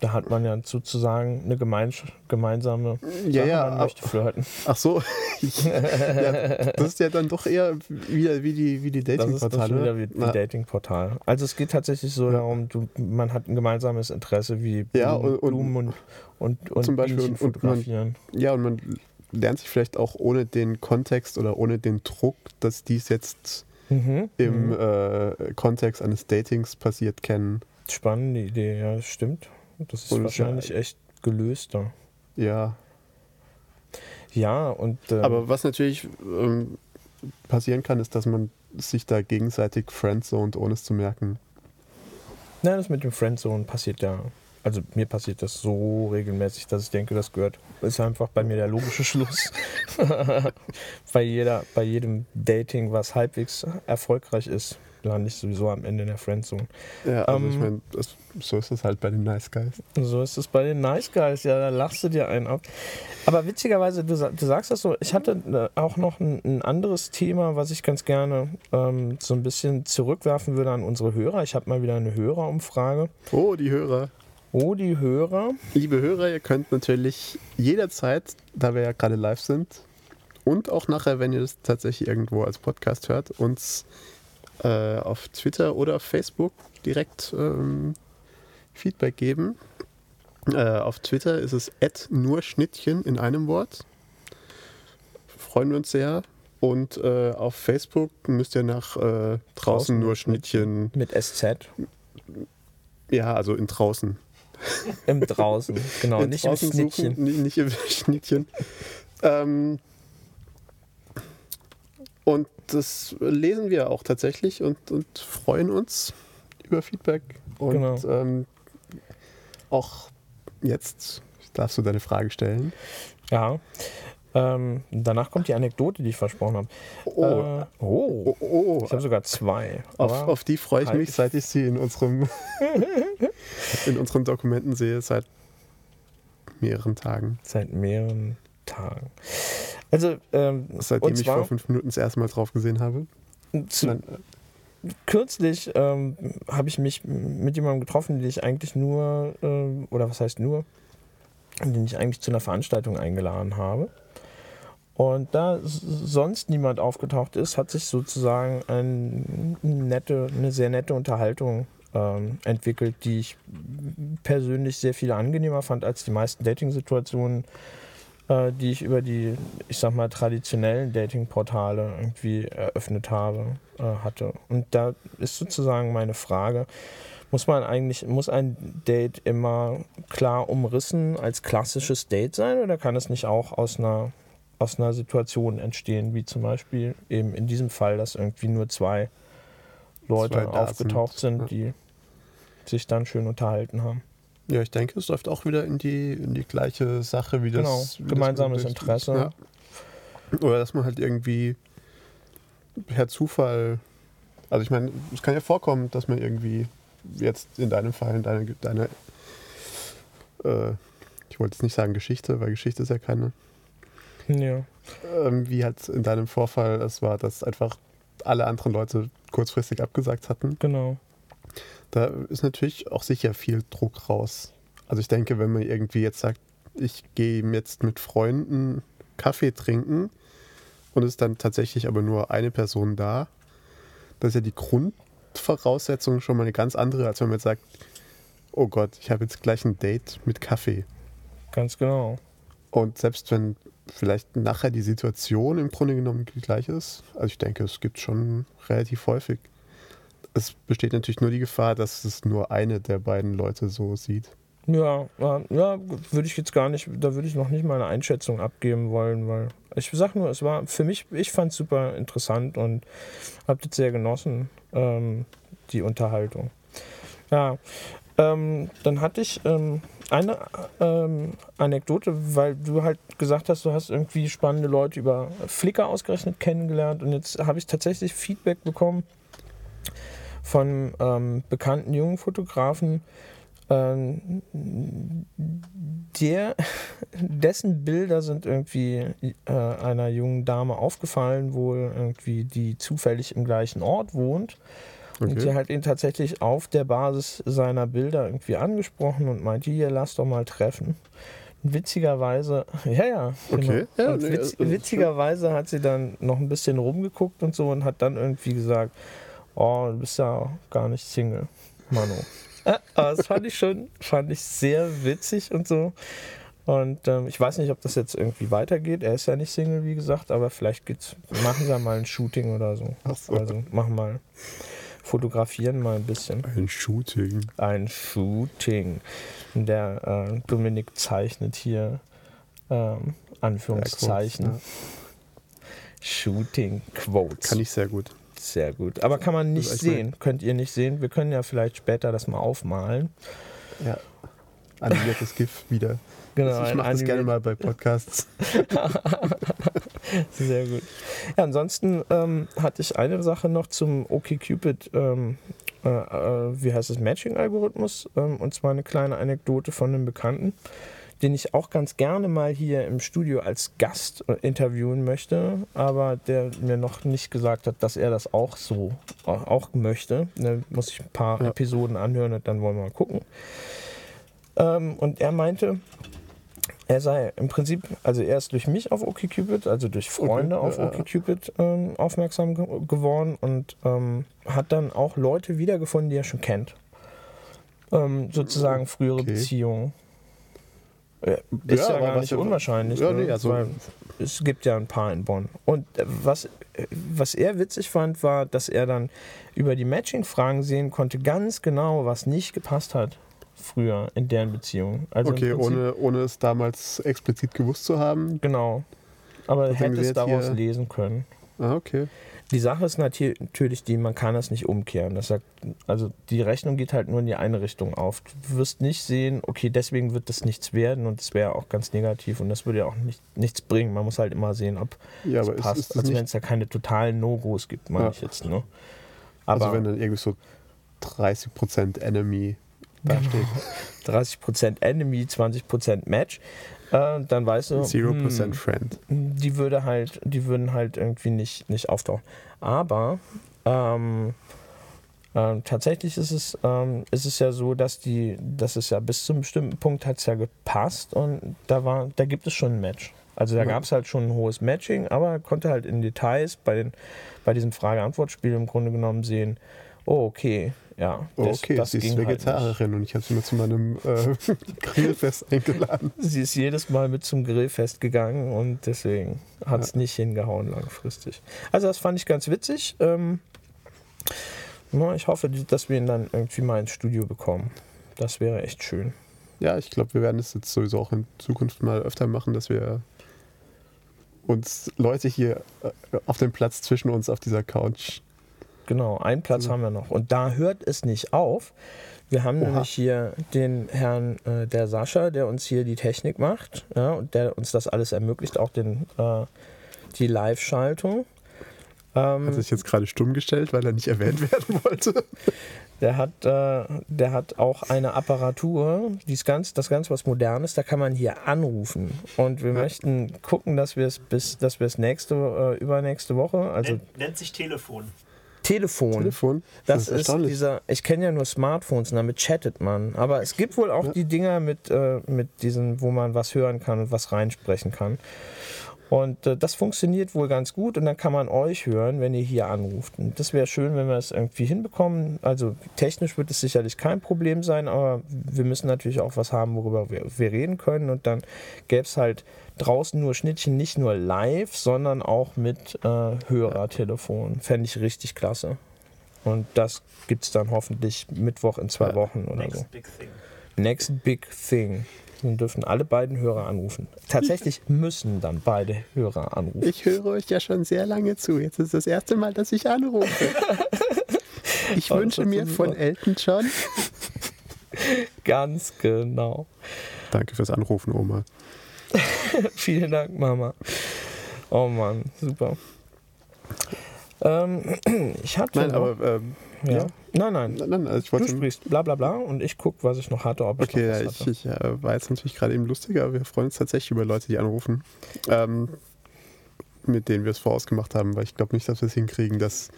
Da hat man ja sozusagen eine gemeins gemeinsame Ja, Sache, ja, man ab- möchte flirten. Ach so. ja, das ist ja dann doch eher wieder wie die, wie die Das ist Datingportale. wieder wie, Na, Datingportal. Also es geht tatsächlich so darum, du, man hat ein gemeinsames Interesse wie Blumen, Ja, und- Blumen und, und, und Zum Beispiel und- und man- fotografieren. ja, und man lernt sich vielleicht auch ohne den Kontext oder ohne den Druck, dass dies jetzt Mhm. im mhm. äh, Kontext eines Datings passiert, kennen. Spannende Idee, ja, das stimmt. Das ist wahrscheinlich echt gelöster. Ja, Ja, und ähm, aber was natürlich ähm, passieren kann, ist, dass man sich da gegenseitig friendzoned, ohne es zu merken. Na, das mit dem Friendzone passiert ja. Also mir passiert das so regelmäßig, dass ich denke, das gehört. Ist einfach bei mir der logische Schluss. bei, jeder, bei jedem Dating, was halbwegs erfolgreich ist, lande ich sowieso am Ende in der Friendzone. Ja, also Ähm, ich meine, so ist es halt bei den Nice Guys. So ist es bei den Nice Guys, ja, da lachst du dir einen ab. Aber witzigerweise, du, du sagst das so, ich hatte äh, auch noch ein, ein anderes Thema, was ich ganz gerne ähm, so ein bisschen zurückwerfen würde an unsere Hörer. Ich habe mal wieder eine Hörerumfrage. Oh, die Hörer. Oh, die Hörer. Liebe Hörer, ihr könnt natürlich jederzeit, da wir ja gerade live sind, und auch nachher, wenn ihr das tatsächlich irgendwo als Podcast hört, uns äh, auf Twitter oder auf Facebook direkt ähm, Feedback geben. Äh, auf Twitter ist es nur Schnittchen in einem Wort. Freuen wir uns sehr. Und äh, auf Facebook müsst ihr nach äh, draußen, Draußen nur Schnittchen. Mit SZ. Ja, also in draußen. Im Draußen, genau, in nicht im draußen Schnittchen. Suchen, nicht, nicht im Schnittchen. ähm, und das lesen wir auch tatsächlich und, und freuen uns über Feedback. Und Genau. ähm, auch jetzt darfst du deine Frage stellen. Ja. Ähm, danach kommt die Anekdote, die ich versprochen habe. Oh, Äh, oh. oh, oh. Ich habe sogar zwei. Auf, auf die freue ich halt- mich, seit ich sie in unserem in unseren Dokumenten sehe, seit mehreren Tagen. Seit mehreren Tagen. Also, ähm, Seitdem ich vor fünf Minuten das erste Mal drauf gesehen habe. zu, Nein, kürzlich ähm, habe ich mich mit jemandem getroffen, den ich eigentlich nur, ähm, oder was heißt nur, den ich eigentlich zu einer Veranstaltung eingeladen habe. Und da sonst niemand aufgetaucht ist, hat sich sozusagen ein nette, eine sehr nette Unterhaltung ähm, entwickelt, die ich persönlich sehr viel angenehmer fand als die meisten Dating-Situationen, äh, die ich über die, ich sag mal, traditionellen Dating-Portale irgendwie eröffnet habe, äh, hatte. Und da ist sozusagen meine Frage, muss man eigentlich, muss ein Date immer klar umrissen als klassisches Date sein oder kann es nicht auch aus einer, aus einer Situation entstehen, wie zum Beispiel eben in diesem Fall, dass irgendwie nur zwei Leute Zwei aufgetaucht sind, sind, die sich dann schön unterhalten haben. Ja, ich denke, es läuft auch wieder in die, in die gleiche Sache wie Genau, das. das gemeinsames mit- Interesse. Ja. Oder dass man halt irgendwie per Zufall. Also, ich meine, es kann ja vorkommen, dass man irgendwie jetzt in deinem Fall, deine, deine äh, ich wollte jetzt nicht sagen Geschichte, weil Geschichte ist ja keine. Ja. Ähm, wie halt in deinem Vorfall es war, dass einfach alle anderen Leute kurzfristig abgesagt hatten. Genau. Da ist natürlich auch sicher viel Druck raus. Also ich denke, wenn man irgendwie jetzt sagt, ich gehe jetzt mit Freunden Kaffee trinken und es ist dann tatsächlich aber nur eine Person da, das ist ja die Grundvoraussetzung schon mal eine ganz andere, als wenn man jetzt sagt, oh Gott, ich habe jetzt gleich ein Date mit Kaffee. Ganz genau. Und selbst wenn vielleicht nachher die Situation im Grunde genommen die gleiche ist, also ich denke, es gibt schon relativ häufig. Es besteht natürlich nur die Gefahr, dass es nur eine der beiden Leute so sieht. Ja, ja, ja würde ich jetzt gar nicht, da würde ich noch nicht mal eine Einschätzung abgeben wollen, weil ich sag nur, es war für mich, ich fand es super interessant und habe das sehr genossen, ähm, die Unterhaltung. Ja, ähm, dann hatte ich ähm, eine ähm, Anekdote, weil du halt gesagt hast, du hast irgendwie spannende Leute über Flickr ausgerechnet kennengelernt und jetzt habe ich tatsächlich Feedback bekommen von ähm, bekannten jungen Fotografen, ähm, der, dessen Bilder sind irgendwie äh, einer jungen Dame aufgefallen, wohl irgendwie, die zufällig im gleichen Ort wohnt. Okay. Und sie hat ihn tatsächlich auf der Basis seiner Bilder irgendwie angesprochen und meinte, hier, lass doch mal treffen. Witzigerweise, ja, ja. Genau. Okay. Ja, witz, witzigerweise hat sie dann noch ein bisschen rumgeguckt und so und hat dann irgendwie gesagt, oh, du bist ja gar nicht Single, Manu. Aber das fand ich schon, fand ich sehr witzig und so. Und ähm, ich weiß nicht, ob das jetzt irgendwie weitergeht. Er ist ja nicht Single, wie gesagt, aber vielleicht geht's, machen sie mal ein Shooting oder so. so. Also machen mal, fotografieren mal ein bisschen. Ein Shooting. Ein Shooting. Der äh, Dominik zeichnet hier ähm, Anführungszeichen. Ja, Shooting Quotes. Kann ich sehr gut. Sehr gut. Aber kann man nicht sehen. Könnt ihr nicht sehen. Wir können ja vielleicht später das mal aufmalen. Ja. Animiertes GIF wieder. Genau, ich mache das gerne mal bei Podcasts. Sehr gut. Ja, ansonsten ähm, hatte ich eine Sache noch zum OkCupid, ähm, äh, äh, wie heißt es, Matching-Algorithmus. Ähm, und zwar eine kleine Anekdote von einem Bekannten den ich auch ganz gerne mal hier im Studio als Gast äh, interviewen möchte, aber der mir noch nicht gesagt hat, dass er das auch so äh, auch möchte. Da muss ich ein paar ja. Episoden anhören und dann wollen wir mal gucken. Ähm, und er meinte, er sei im Prinzip, also er ist durch mich auf OkCupid, also durch Freunde okay, auf ja, OkCupid ähm, aufmerksam ge geworden und ähm, hat dann auch Leute wiedergefunden, die er schon kennt. Ähm, sozusagen frühere okay. Beziehungen. Ist ja, ja gar nicht unwahrscheinlich. Ja, ne? nee, also es gibt ja ein paar in Bonn. Und äh, was, was er witzig fand, war, dass er dann über die Matching-Fragen sehen konnte, ganz genau, was nicht gepasst hat früher in deren Beziehung. Also okay, ohne, ohne es damals explizit gewusst zu haben. Genau. Aber er hätte es daraus lesen können. Ah, okay. Die Sache ist natürlich die, man kann das nicht umkehren. Das sagt, also die Rechnung geht halt nur in die eine Richtung auf. Du wirst nicht sehen, okay, deswegen wird das nichts werden und das wäre auch ganz negativ und das würde ja auch nicht, nichts bringen. Man muss halt immer sehen, ob ja, es passt. Ist, ist also wenn es da keine totalen No-Gos gibt, meine ja. ich jetzt. Ne? Aber also wenn dann irgendwie so 30% Enemy dasteht. Genau. 30% Enemy, 20% Match äh, dann weißt du. 0% hm, Friend. Die würde halt, die würden halt irgendwie nicht, nicht auftauchen. Aber ähm, äh, tatsächlich ist es, ähm, ist es ja so, dass die, das ist ja bis zu einem bestimmten Punkt hat es ja gepasst und da war, da gibt es schon ein Match. Also da ja. gab es halt schon ein hohes Matching, aber konnte halt in Details bei, den, bei diesem Frage-Antwort-Spiel im Grunde genommen sehen, oh, okay, ja. Oh, das, okay, das sie ist halt Vegetarierin halt und ich habe sie mal zu meinem äh, Grillfest eingeladen. Sie ist jedes Mal mit zum Grillfest gegangen und deswegen hat es ja. nicht hingehauen langfristig. Also das fand ich ganz witzig. Ähm, ich hoffe, dass wir ihn dann irgendwie mal ins Studio bekommen. Das wäre echt schön. Ja, ich glaube, wir werden es jetzt sowieso auch in Zukunft mal öfter machen, dass wir uns Leute hier äh, auf dem Platz zwischen uns auf dieser Couch Genau, einen Platz mhm. haben wir noch. Und da hört es nicht auf. Wir haben Oha. nämlich hier den Herrn, äh, der Sascha, der uns hier die Technik macht ja, und der uns das alles ermöglicht, auch den, äh, die Live-Schaltung. Ähm, hat sich jetzt gerade stumm gestellt, weil er nicht erwähnt werden wollte. Der hat, äh, der hat auch eine Apparatur, die ist ganz, das ganz was Modernes, da kann man hier anrufen. Und wir ja. möchten gucken, dass wir es bis, dass wir es nächste, äh, übernächste Woche, also. Nennt, nennt sich Telefon. Telefon. Telefon. Das, das ist, ist dieser, ich kenne ja nur Smartphones und damit chattet man. Aber es gibt wohl auch ja. die Dinger mit, äh, mit diesen, wo man was hören kann und was reinsprechen kann. Und äh, das funktioniert wohl ganz gut und dann kann man euch hören, wenn ihr hier anruft. Und das wäre schön, wenn wir es irgendwie hinbekommen. Also technisch wird es sicherlich kein Problem sein, aber wir müssen natürlich auch was haben, worüber wir, wir reden können. Und dann gäbe es halt draußen nur Schnittchen, nicht nur live, sondern auch mit äh, Hörertelefon. Fände ich richtig klasse. Und das gibt es dann hoffentlich Mittwoch in zwei Wochen oder Next so. Big thing. Next Big Thing. Dann dürfen alle beiden Hörer anrufen. Tatsächlich müssen dann beide Hörer anrufen. Ich höre euch ja schon sehr lange zu. Jetzt ist das erste Mal, dass ich anrufe. Ich oh, wünsche mir von Elton John Ganz genau. Danke fürs Anrufen, Oma. Vielen Dank, Mama. Oh Mann, super. Ähm, ich hatte. Nein, aber ähm, ja. ja. Nein, nein. nein, nein, also ich Du wollte. sprichst bla bla bla und ich gucke, was ich noch hatte, ob ich Okay, ich, ich äh, war jetzt natürlich gerade eben lustiger, wir freuen uns tatsächlich über Leute, die anrufen, ähm, mit denen wir es vorausgemacht haben, weil ich glaube nicht, dass wir es hinkriegen, dass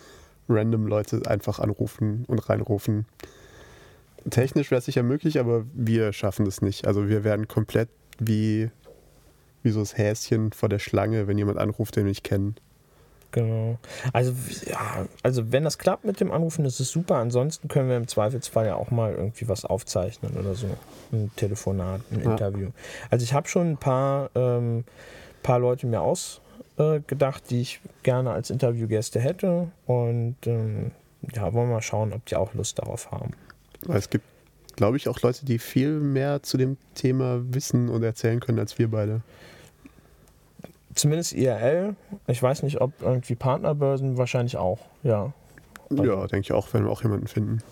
random Leute einfach anrufen und reinrufen. Technisch wäre es sicher möglich, aber wir schaffen das nicht. Also wir werden komplett wie, wie so das Häschen vor der Schlange, wenn jemand anruft, den wir nicht kennen. Genau. Also, ja, also wenn das klappt mit dem Anrufen, ist es super. Ansonsten können wir im Zweifelsfall ja auch mal irgendwie was aufzeichnen oder so. Ein Telefonat, ein Ja. Interview. Also ich habe schon ein paar, ähm, paar Leute mir ausgedacht, die ich gerne als Interviewgäste hätte. Und ähm, ja, wollen wir mal schauen, ob die auch Lust darauf haben. Es gibt, glaube ich, auch Leute, die viel mehr zu dem Thema wissen und erzählen können als wir beide. Zumindest IRL. Ich weiß nicht, ob irgendwie Partnerbörsen wahrscheinlich auch. Ja, Ja, denke ich auch, wenn wir auch jemanden finden.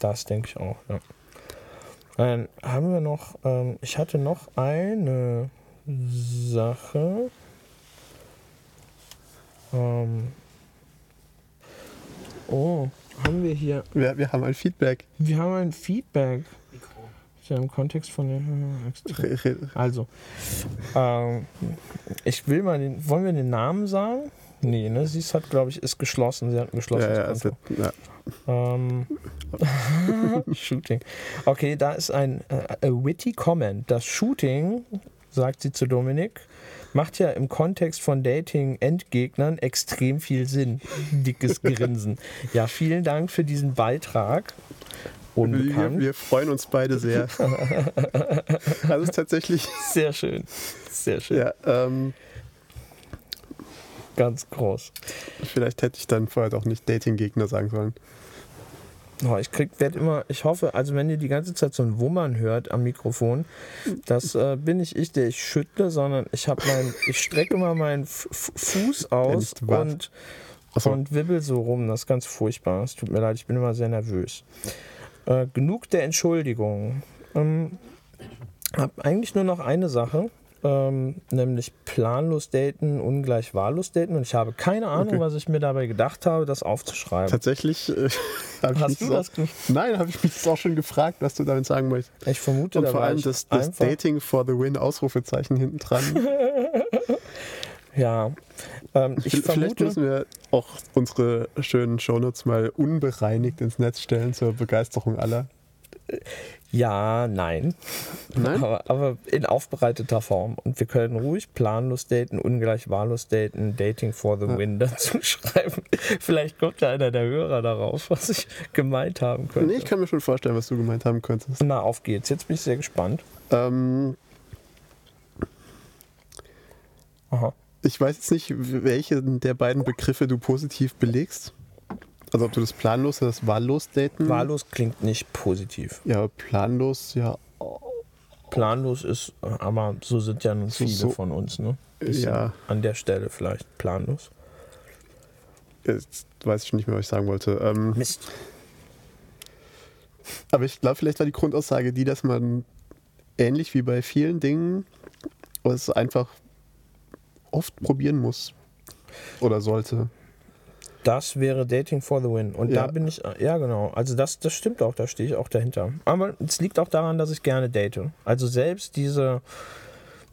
Das denke ich auch, ja. Dann haben wir noch, ähm, ich hatte noch eine Sache. Ähm, oh, haben wir hier, Wir, wir haben ein Feedback. wir haben ein Feedback. Ja im Kontext von. Re- re- Also, ähm, ich will mal den, wollen wir den Namen sagen? Nee, ne? Sie ist hat, glaube ich, ist geschlossen. Sie hat ein Ja, geschlossenes ja, also, ja. Ähm, Shooting. Okay, da ist ein äh, witty comment. Das Shooting, sagt sie zu Dominik, macht ja im Kontext von Dating-Endgegnern extrem viel Sinn. Dickes Grinsen. Ja, vielen Dank für diesen Beitrag. Wir, Unbekannt. wir freuen uns beide sehr. also ist tatsächlich, Sehr schön. Sehr schön. ja, ähm, Ganz groß. vielleicht hätte ich dann vorher doch nicht Dating-Gegner sagen sollen. Oh, ich krieg, werd immer, ich hoffe, also wenn ihr die ganze Zeit so ein Wummern hört am Mikrofon, das äh, bin nicht ich, der ich schüttle, sondern ich habe mein, ich strecke immer meinen F Fuß aus und, Achso, und wibbel so rum. Das ist ganz furchtbar. Es tut mir leid, ich bin immer sehr nervös. Äh, genug der Entschuldigungen. Ähm, hab eigentlich nur noch eine Sache. Ähm, nämlich planlos daten, ungleich wahllos daten. Und ich habe keine Ahnung, Okay. was ich mir dabei gedacht habe, das aufzuschreiben. tatsächlich äh, Hast du das auch, Nein, habe ich mich das auch schon gefragt, was du damit sagen möchtest. Ich vermute, Und vor allem das, das Dating for the Win Ausrufezeichen hinten dran. Ja, ähm, ich Vielleicht müssen wir auch unsere schönen Shownotes mal unbereinigt ins Netz stellen zur Begeisterung aller. ja, nein, Nein? aber, aber in aufbereiteter Form. Und wir können ruhig planlos daten, ungleich wahllos daten, Dating for the Win dazu schreiben. Vielleicht kommt ja einer der Hörer darauf, was ich gemeint haben könnte. Nee, ich kann mir schon vorstellen, was du gemeint haben könntest. Na, auf geht's. Jetzt bin ich sehr gespannt. Ähm, Aha. Ich weiß jetzt nicht, welche der beiden Begriffe du positiv belegst. Also ob du das planlos oder das wahllos daten. Wahllos klingt nicht positiv. Ja, planlos, ja. Planlos ist, aber so sind ja nun So- viele so- von uns, ne? Bisschen Ja. An der Stelle vielleicht planlos. Jetzt weiß ich nicht mehr, was ich sagen wollte. Ähm, Mist. aber ich glaube, vielleicht war die Grundaussage die, dass man ähnlich wie bei vielen Dingen es einfach oft probieren muss. Oder sollte. Das wäre Dating for the Win. Und Ja. da bin ich, ja genau, also das, das stimmt auch, da stehe ich auch dahinter. Aber es liegt auch daran, dass ich gerne date. Also selbst diese,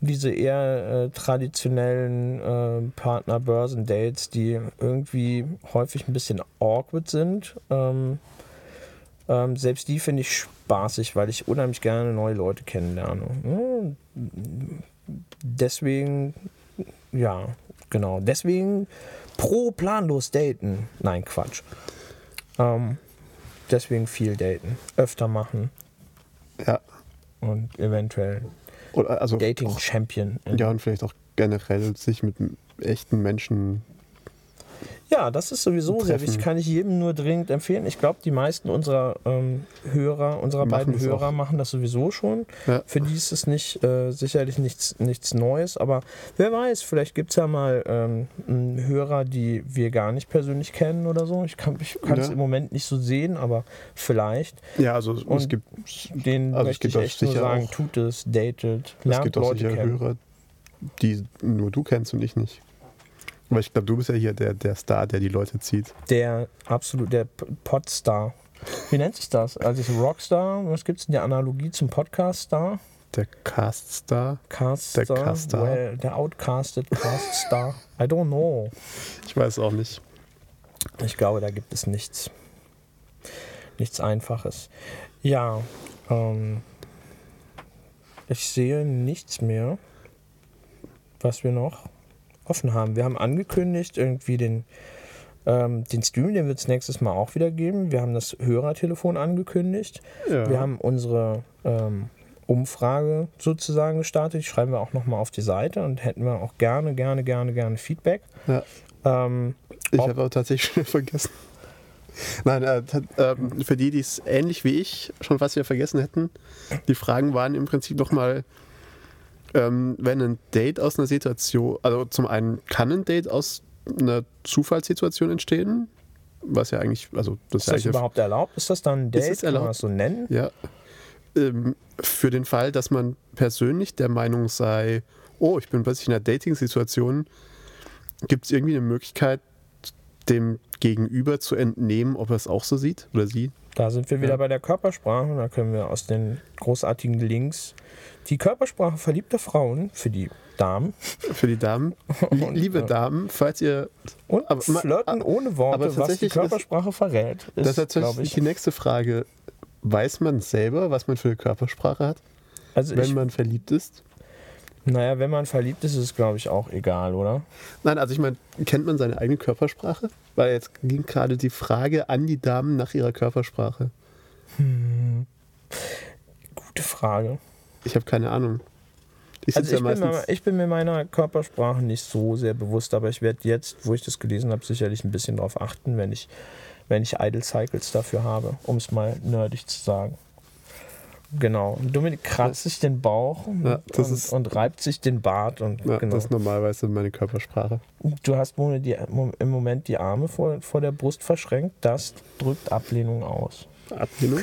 diese eher äh, traditionellen äh, Partner-Börsen-Dates, die irgendwie häufig ein bisschen awkward sind, ähm, ähm, selbst die finde ich spaßig, weil ich unheimlich gerne neue Leute kennenlerne. Ja, deswegen, ja, genau. Deswegen pro planlos daten. Nein, Quatsch. Ähm, deswegen viel daten. Öfter machen Ja. und eventuell Oder also Dating auch, Champion. ja, und vielleicht auch generell sich mit echten Menschen Ja, das ist sowieso sehr wichtig. Kann ich jedem nur dringend empfehlen. Ich glaube, die meisten unserer ähm, Hörer, unserer Machen beiden Hörer auch. machen das sowieso schon. Ja. Für die ist es nicht äh, sicherlich nichts, nichts Neues, aber wer weiß, vielleicht gibt es ja mal ähm, Hörer, die wir gar nicht persönlich kennen oder so. Ich kann es Ja. im Moment nicht so sehen, aber vielleicht. Ja, also es Und gibt, Den Also es möchte ich echt nur sagen, tut es, datet, es lernt gibt auch Leute sicher kennen. Hörer, die nur du kennst und ich nicht. Aber ich glaube, du bist ja hier der, der Star, der die Leute zieht. Der absolut, der Podstar. Wie nennt sich das? Also ist Rockstar, was gibt es in der Analogie zum Podcast-Star? Der Cast-Star. Caststar? Der Caststar. Well, der outcasted Caststar. I don't know. Ich weiß auch nicht. Ich glaube, da gibt es nichts. Nichts Einfaches. Ja, ähm, ich sehe nichts mehr, was wir noch offen haben. Wir haben angekündigt, irgendwie den, ähm, den Stream, den wird es nächstes Mal auch wieder geben. Wir haben das Hörertelefon angekündigt. Ja. Wir haben unsere ähm, Umfrage sozusagen gestartet. Die schreiben wir auch nochmal auf die Seite und hätten wir auch gerne, gerne, gerne, gerne Feedback. Ja. Ähm, Ich habe auch tatsächlich schon vergessen. Nein, äh, ähm, für die, die es ähnlich wie ich schon fast wieder vergessen hätten, die Fragen waren im Prinzip nochmal, ähm, wenn ein Date aus einer Situation, also zum einen kann ein Date aus einer Zufallssituation entstehen, was ja eigentlich, also das Ist ist, das ja überhaupt erlaubt? Ist das dann ein Ist Date? es Kann man das so nennen? Ja. Ähm, für den Fall, dass man persönlich der Meinung sei, oh, ich bin plötzlich in einer Dating-Situation, gibt es irgendwie eine Möglichkeit, dem Gegenüber zu entnehmen, ob er es auch so sieht oder sie? Da sind wir wieder Ja. bei der Körpersprache. Da können wir aus den großartigen Links die Körpersprache verliebter Frauen für die Damen Für die Damen. Und, Liebe äh, Damen, falls ihr. und Aber Flirten ohne aber Worte, was die tatsächlich ist- Körpersprache verrät. Das ist Ist, glaube tatsächlich ich. die nächste Frage. Weiß man selber, was man für eine Körpersprache hat, Also wenn ich, man verliebt ist? Naja, wenn man verliebt ist, ist es, glaube ich, auch egal, oder? Nein, also ich meine, kennt man seine eigene Körpersprache? Weil jetzt ging gerade die Frage an die Damen nach ihrer Körpersprache. Gute Frage. Ich habe keine Ahnung. Ich Also ich, ja bin mir, ich bin mir meiner Körpersprache nicht so sehr bewusst, aber ich werde jetzt, wo ich das gelesen habe, sicherlich ein bisschen darauf achten, wenn ich, wenn ich Idle Cycles dafür habe, um es mal nerdig zu sagen. Genau. Dominik kratzt sich den Bauch Ja, und, ist- und reibt sich den Bart und ja, genau. Das ist normalerweise meine Körpersprache. Du hast die, im Moment die Arme vor, vor der Brust verschränkt. Das drückt Ablehnung aus. Ablehnung.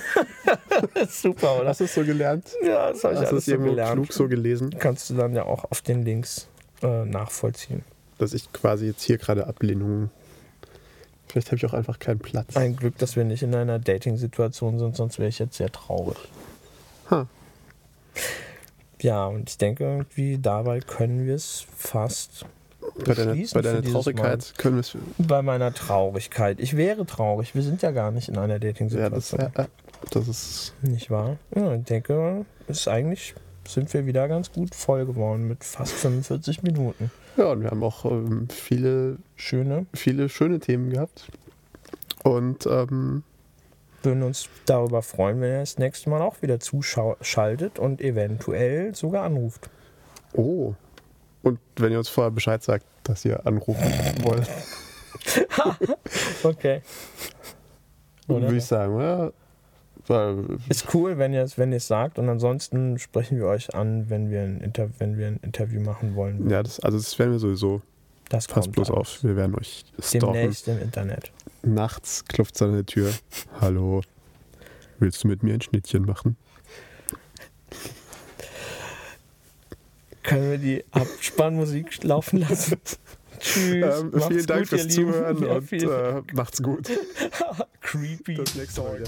Super, oder? Hast du es so gelernt? Ja, das habe ich Hast alles es so gelernt. klug so gelesen, Kannst du dann ja auch auf den Links äh, nachvollziehen. dass ich quasi jetzt hier gerade Ablehnung. Vielleicht habe ich auch einfach keinen Platz. Ein Glück, dass wir nicht in einer Dating-Situation sind, sonst wäre ich jetzt sehr traurig. Ha. Ja, und ich denke irgendwie, dabei können wir es fast Bei deiner, bei deiner Traurigkeit können wir es. bei meiner Traurigkeit. Ich wäre traurig. Wir sind ja gar nicht in einer Ja, das, Dating-Situation. ja, ja, das ist. Nicht wahr? Ja, ich denke, ist eigentlich sind wir wieder ganz gut voll geworden mit fast 45 Minuten. Ja, und wir haben auch ähm, viele, Schöne. viele schöne Themen gehabt. Und ähm, Würden uns darüber freuen, wenn ihr das nächste Mal auch wieder zuschaltet und eventuell sogar anruft. oh. Und wenn ihr uns vorher Bescheid sagt, dass ihr anrufen wollt, Okay. Oder? würde ich sagen, oder? Ist cool, wenn ihr es wenn ihr's sagt und ansonsten sprechen wir euch an, wenn wir ein, Inter wenn wir ein Interview machen wollen. ja, das, also das werden wir sowieso. das Passt bloß alles. auf. Wir werden euch stalken. Demnächst im Internet. Nachts klopft es an der Tür. Hallo. Willst du mit mir ein Schnittchen machen? Können wir die Abspannmusik laufen lassen? Tschüss. Ähm, vielen Dank gut, fürs. Zuhören Ja, und äh, macht's gut. Creepy. Das nächste Mal.